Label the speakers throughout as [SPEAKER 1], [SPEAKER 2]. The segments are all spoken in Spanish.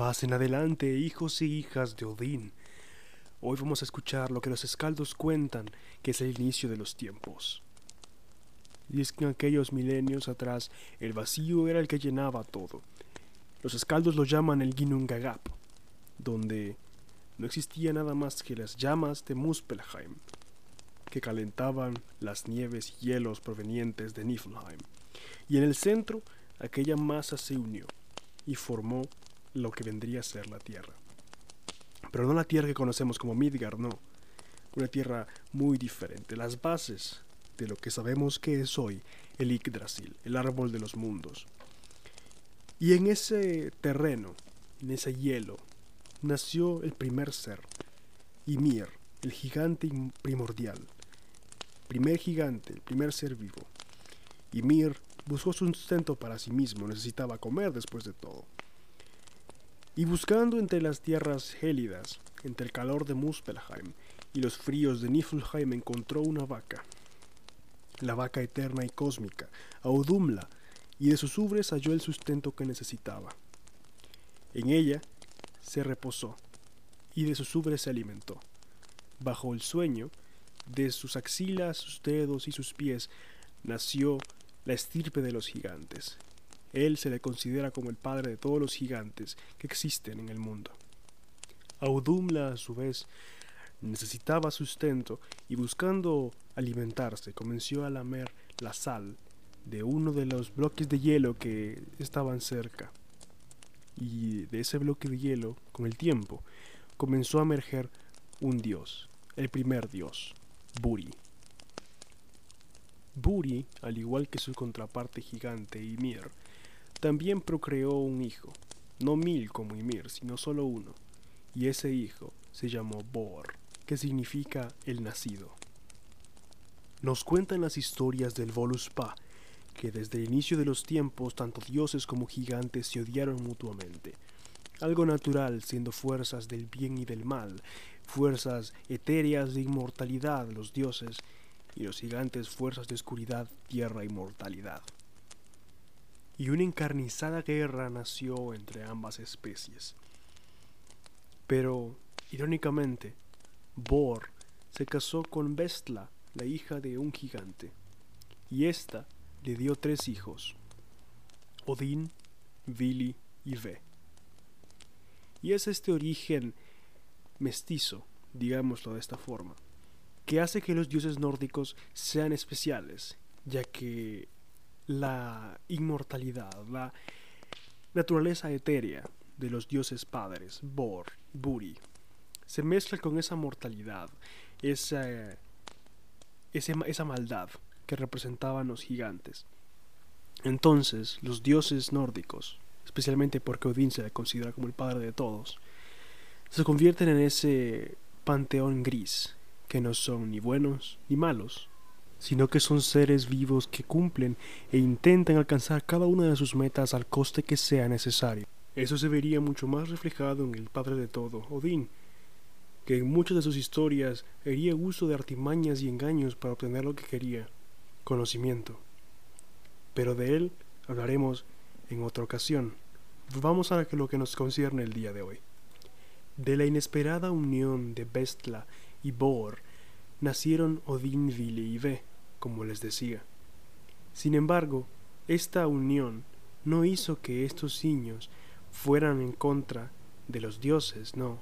[SPEAKER 1] Pasen adelante, hijos y hijas de Odín. Hoy vamos a escuchar lo que los escaldos cuentan, que es el inicio de los tiempos. Y que en aquellos milenios atrás el vacío era el que llenaba todo. Los escaldos lo llaman el Ginnungagap, donde no existía nada más que las llamas de Muspelheim, que calentaban las nieves y hielos provenientes de Niflheim. Y en el centro aquella masa se unió y formó lo que vendría a ser la Tierra. Pero no la Tierra que conocemos como Midgard, no. Una Tierra muy diferente. Las bases de lo que sabemos que es hoy el Yggdrasil, el árbol de los mundos. Y en ese terreno, en ese hielo, nació el primer ser, Ymir, el gigante primordial. Primer gigante, primer ser vivo. Ymir buscó sustento para sí mismo, necesitaba comer después de todo. Y buscando entre las tierras gélidas, entre el calor de Muspelheim y los fríos de Niflheim, encontró una vaca, la vaca eterna y cósmica, Audumla, y de sus ubres halló el sustento que necesitaba. En ella se reposó, y de sus ubres se alimentó. Bajo el sueño, de sus axilas, sus dedos y sus pies, nació la estirpe de los gigantes, él se le considera como el padre de todos los gigantes que existen en el mundo. Audumla, a su vez, necesitaba sustento y buscando alimentarse comenzó a lamer la sal de uno de los bloques de hielo que estaban cerca. Y de ese bloque de hielo, con el tiempo, comenzó a emerger un dios, el primer dios, Buri. Buri, al igual que su contraparte gigante Ymir, también procreó un hijo, no mil como Ymir, sino solo uno, y ese hijo se llamó Bor, que significa el nacido. Nos cuentan las historias del Voluspa, que desde el inicio de los tiempos tanto dioses como gigantes se odiaron mutuamente. Algo natural siendo fuerzas del bien y del mal, fuerzas etéreas de inmortalidad los dioses, y los gigantes fuerzas de oscuridad, tierra y mortalidad y una encarnizada guerra nació entre ambas especies. Pero, irónicamente, Bor se casó con Vestla, la hija de un gigante, y ésta le dio tres hijos, Odín, Vili y Ve. Y es este origen mestizo, digámoslo de esta forma, que hace que los dioses nórdicos sean especiales, ya que la inmortalidad, la naturaleza etérea de los dioses padres, Bor, Buri, se mezcla con esa mortalidad, esa, esa maldad que representaban los gigantes. Entonces, los dioses nórdicos, especialmente porque Odín se le considera como el padre de todos, se convierten en ese panteón gris, que no son ni buenos ni malos, sino que son seres vivos que cumplen e intentan alcanzar cada una de sus metas al coste que sea necesario. Eso se vería mucho más reflejado en el padre de todo, Odín, que en muchas de sus historias haría uso de artimañas y engaños para obtener lo que quería, conocimiento. Pero de él hablaremos en otra ocasión. Vamos a lo que nos concierne el día de hoy. De la inesperada unión de Bestla y Bor nacieron Odín, Vili y Ve como les decía. Sin embargo, esta unión no hizo que estos niños fueran en contra de los dioses, no,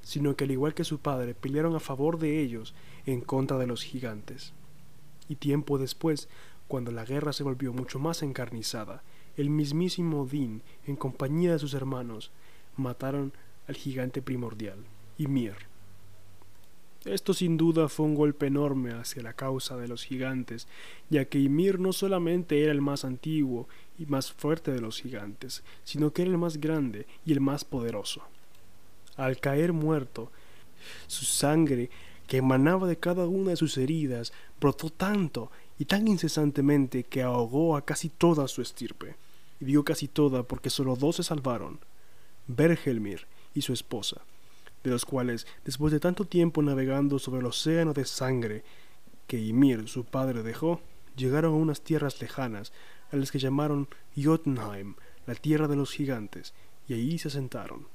[SPEAKER 1] sino que al igual que su padre pelearon a favor de ellos en contra de los gigantes. Y tiempo después, cuando la guerra se volvió mucho más encarnizada, el mismísimo Odín, en compañía de sus hermanos, mataron al gigante primordial, Ymir. Esto sin duda fue un golpe enorme hacia la causa de los gigantes, ya que Ymir no solamente era el más antiguo y más fuerte de los gigantes, sino que era el más grande y el más poderoso. Al caer muerto, su sangre, que emanaba de cada una de sus heridas, brotó tanto y tan incesantemente que ahogó a casi toda su estirpe. Y digo casi toda porque solo dos se salvaron, Bergelmir y su esposa de los cuales, después de tanto tiempo navegando sobre el océano de sangre que Ymir, su padre, dejó, llegaron a unas tierras lejanas, a las que llamaron Jotunheim, la tierra de los gigantes, y allí se asentaron,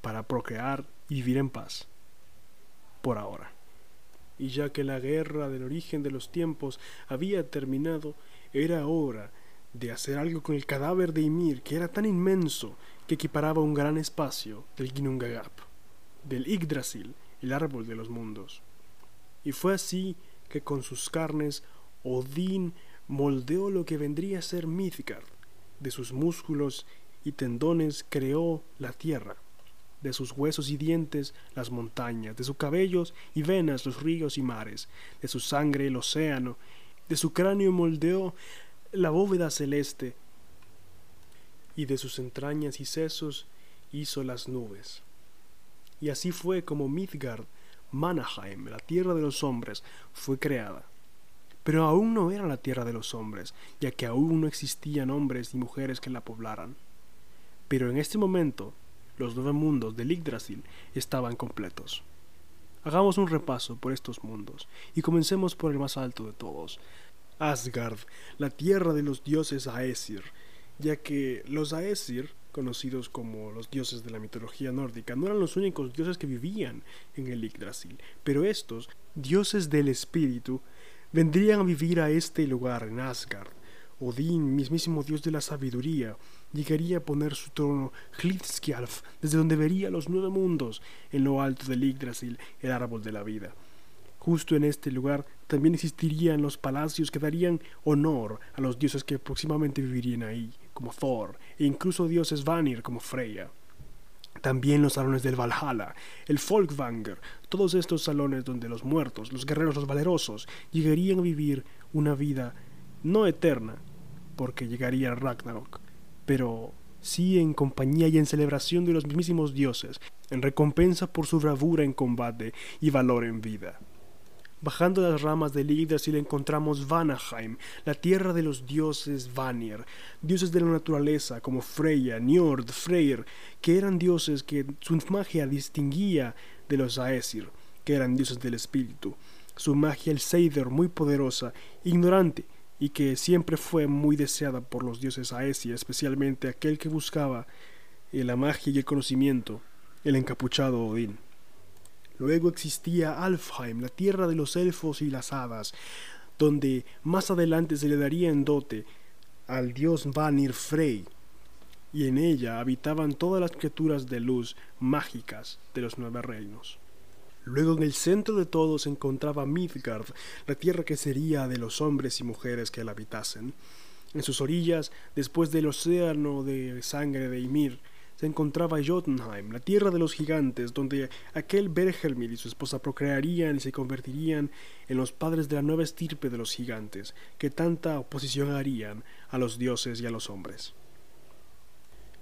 [SPEAKER 1] para procrear y vivir en paz, por ahora. Y ya que la guerra del origen de los tiempos había terminado, era hora de hacer algo con el cadáver de Ymir, que era tan inmenso que equiparaba un gran espacio del Ginnungagap, del Yggdrasil, el árbol de los mundos. Y fue así que con sus carnes Odín moldeó lo que vendría a ser Midgard, de sus músculos y tendones creó la tierra, de sus huesos y dientes las montañas, de sus cabellos y venas los ríos y mares, de su sangre el océano, de su cráneo moldeó la bóveda celeste, y de sus entrañas y sesos hizo las nubes. Y así fue como Midgard, Manaheim, la tierra de los hombres, fue creada. Pero aún no era la tierra de los hombres, ya que aún no existían hombres y mujeres que la poblaran. Pero en este momento, los nueve mundos del Yggdrasil estaban completos. Hagamos un repaso por estos mundos, y comencemos por el más alto de todos, Asgard, la tierra de los dioses Aesir, ya que los Aesir, conocidos como los dioses de la mitología nórdica, no eran los únicos dioses que vivían en el Yggdrasil, pero estos, dioses del espíritu, vendrían a vivir a este lugar, en Asgard. Odín, mismísimo dios de la sabiduría, llegaría a poner su trono Hlidskjalf, desde donde vería los nueve mundos, en lo alto del Yggdrasil, el árbol de la vida. Justo en este lugar también existirían los palacios que darían honor a los dioses que próximamente vivirían ahí, como Thor, incluso dioses Vanir como Freya. También los salones del Valhalla, el Folkvanger, todos estos salones donde los muertos, los guerreros, los valerosos, llegarían a vivir una vida no eterna, porque llegaría Ragnarok, pero sí en compañía y en celebración de los mismísimos dioses, en recompensa por su bravura en combate y valor en vida. Bajando las ramas del Yggdrasil encontramos Vanaheim, la tierra de los dioses Vanir, dioses de la naturaleza como Freya, Njord, Freyr, que eran dioses que su magia distinguía de los Aesir, que eran dioses del espíritu. Su magia el Seider muy poderosa, ignorante, y que siempre fue muy deseada por los dioses Aesir, especialmente aquel que buscaba la magia y el conocimiento, el encapuchado Odín. Luego existía Alfheim, la tierra de los elfos y las hadas, donde más adelante se le daría en dote al dios Vanir Frey, y en ella habitaban todas las criaturas de luz mágicas de los nueve reinos. Luego en el centro de todo se encontraba Midgard, la tierra que sería de los hombres y mujeres que la habitasen. En sus orillas, después del océano de sangre de Ymir, se encontraba Jotunheim, la tierra de los gigantes, donde aquel Bergelmir y su esposa procrearían y se convertirían en los padres de la nueva estirpe de los gigantes, que tanta oposición harían a los dioses y a los hombres.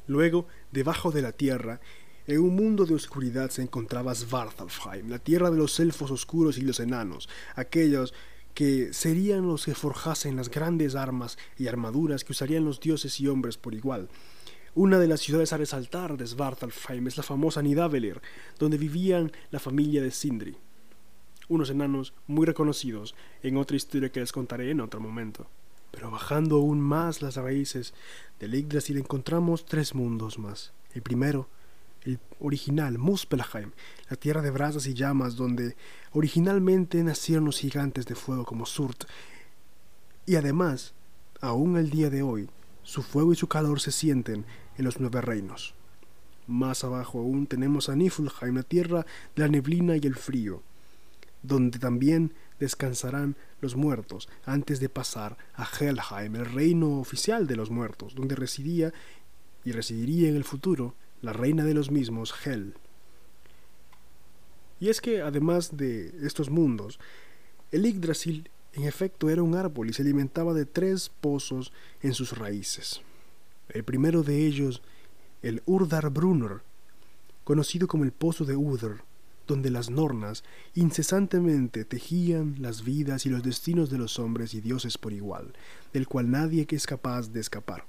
[SPEAKER 1] Luego, debajo de la tierra, en un mundo de oscuridad se encontraba Svartalfheim, la tierra de los elfos oscuros y los enanos, aquellos que serían los que forjasen las grandes armas y armaduras que usarían los dioses y hombres por igual, una de las ciudades a resaltar de Svartalfheim es la famosa Nidavellir, donde vivían la familia de Sindri, unos enanos muy reconocidos en otra historia que les contaré en otro momento. Pero bajando aún más las raíces del Yggdrasil encontramos tres mundos más. El primero, el original, Muspelheim, la tierra de brasas y llamas donde originalmente nacieron los gigantes de fuego como Surt. Y además, aún el día de hoy, su fuego y su calor se sienten en los nueve reinos. Más abajo aún tenemos a Niflheim, la tierra de la neblina y el frío, donde también descansarán los muertos antes de pasar a Helheim, el reino oficial de los muertos, donde residía y residiría en el futuro la reina de los mismos, Hel. Y es que además de estos mundos, el Yggdrasil en efecto era un árbol y se alimentaba de tres pozos en sus raíces. El primero de ellos, el Urdar Brunner, conocido como el Pozo de Udr, donde las nornas incesantemente tejían las vidas y los destinos de los hombres y dioses por igual, del cual nadie es capaz de escapar.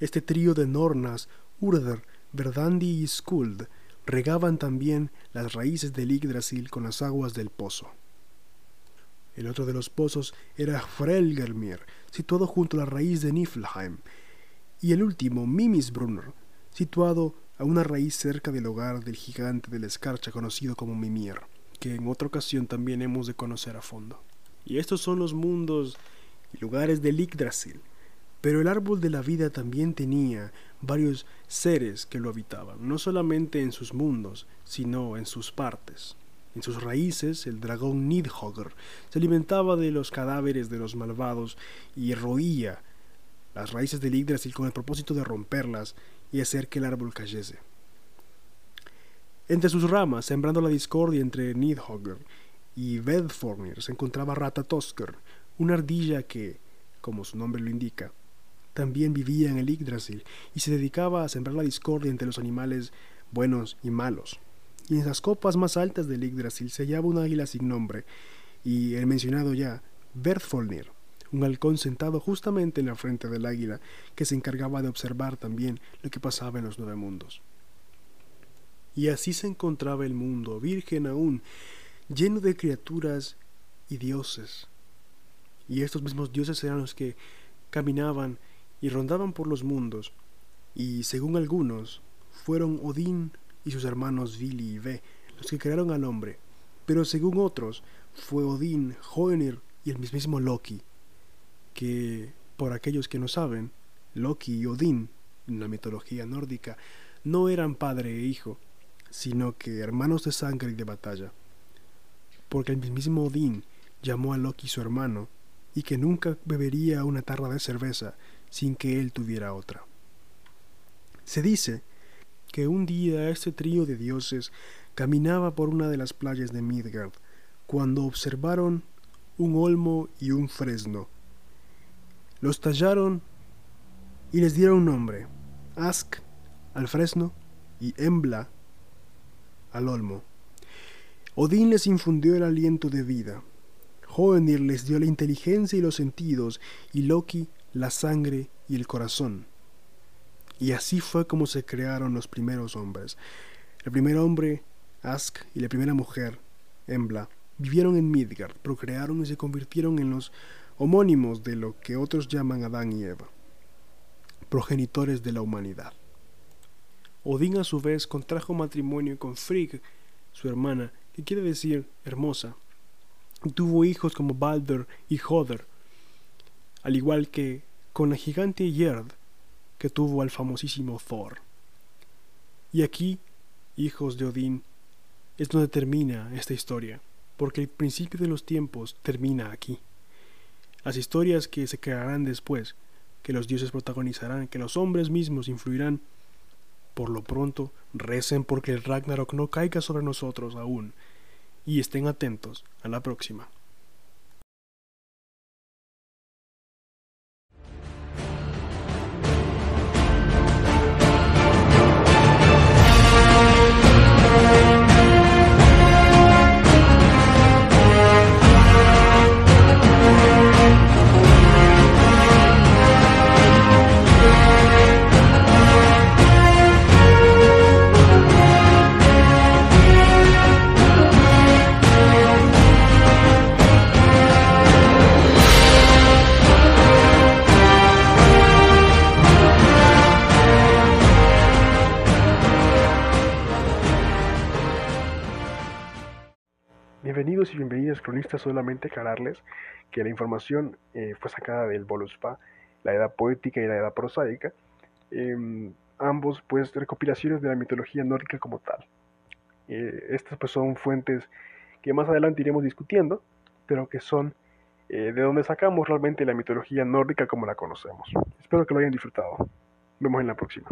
[SPEAKER 1] Este trío de nornas, Urdar, Verdandi y Skuld, regaban también las raíces del Yggdrasil con las aguas del pozo. El otro de los pozos era Frelgermir, situado junto a la raíz de Niflheim, y el último, Mimisbrunner, situado a una raíz cerca del hogar del gigante de la escarcha conocido como Mimir, que en otra ocasión también hemos de conocer a fondo. Y estos son los mundos y lugares del Yggdrasil. Pero el árbol de la vida también tenía varios seres que lo habitaban, no solamente en sus mundos, sino en sus partes. En sus raíces, el dragón Nidhogger se alimentaba de los cadáveres de los malvados y roía las raíces del Yggdrasil con el propósito de romperlas y hacer que el árbol cayese. Entre sus ramas, sembrando la discordia entre Nidhogger y Vedfornir, se encontraba Ratatosker, una ardilla que, como su nombre lo indica, también vivía en el Yggdrasil y se dedicaba a sembrar la discordia entre los animales buenos y malos. Y en las copas más altas del Yggdrasil se hallaba un águila sin nombre, y el mencionado ya, Bertfolnir, un halcón sentado justamente en la frente del águila, que se encargaba de observar también lo que pasaba en los nueve mundos. Y así se encontraba el mundo, virgen aún, lleno de criaturas y dioses. Y estos mismos dioses eran los que caminaban y rondaban por los mundos, y según algunos, fueron Odín y sus hermanos Vili y Ve los que crearon al hombre, pero según otros, fue Odín, Hoenir y el mismísimo Loki, que, por aquellos que no saben, Loki y Odín, en la mitología nórdica, no eran padre e hijo, sino que hermanos de sangre y de batalla, porque el mismísimo Odín llamó a Loki su hermano, y que nunca bebería una tarra de cerveza sin que él tuviera otra. Se dice que un día este trío de dioses caminaba por una de las playas de Midgard, cuando observaron un olmo y un fresno, los tallaron y les dieron nombre, Ask al fresno y Embla al olmo. Odín les infundió el aliento de vida, Hoenir les dio la inteligencia y los sentidos, y Loki la sangre y el corazón. Y así fue como se crearon los primeros hombres. El primer hombre, Ask, y la primera mujer, Embla, vivieron en Midgard, procrearon y se convirtieron en los homónimos de lo que otros llaman Adán y Eva, progenitores de la humanidad. Odín a su vez contrajo matrimonio con Frigg, su hermana, que quiere decir hermosa, y tuvo hijos como Balder y Hoder, al igual que con la gigante Gerd, que tuvo al famosísimo Thor. Y aquí, hijos de Odín, es donde termina esta historia, porque el principio de los tiempos termina aquí. Las historias que se crearán después, que los dioses protagonizarán, que los hombres mismos influirán, por lo pronto recen porque el Ragnarok no caiga sobre nosotros aún, y estén atentos a la próxima. Bienvenidos y bienvenidas cronistas, solamente aclararles que la información eh, fue sacada del Voluspa, la edad poética y la edad prosaica, em, ambos pues recopilaciones de la mitología nórdica como tal. Eh, estas pues son fuentes que más adelante iremos discutiendo, pero que son eh, de donde sacamos realmente la mitología nórdica como la conocemos. Espero que lo hayan disfrutado. Nos vemos en la próxima.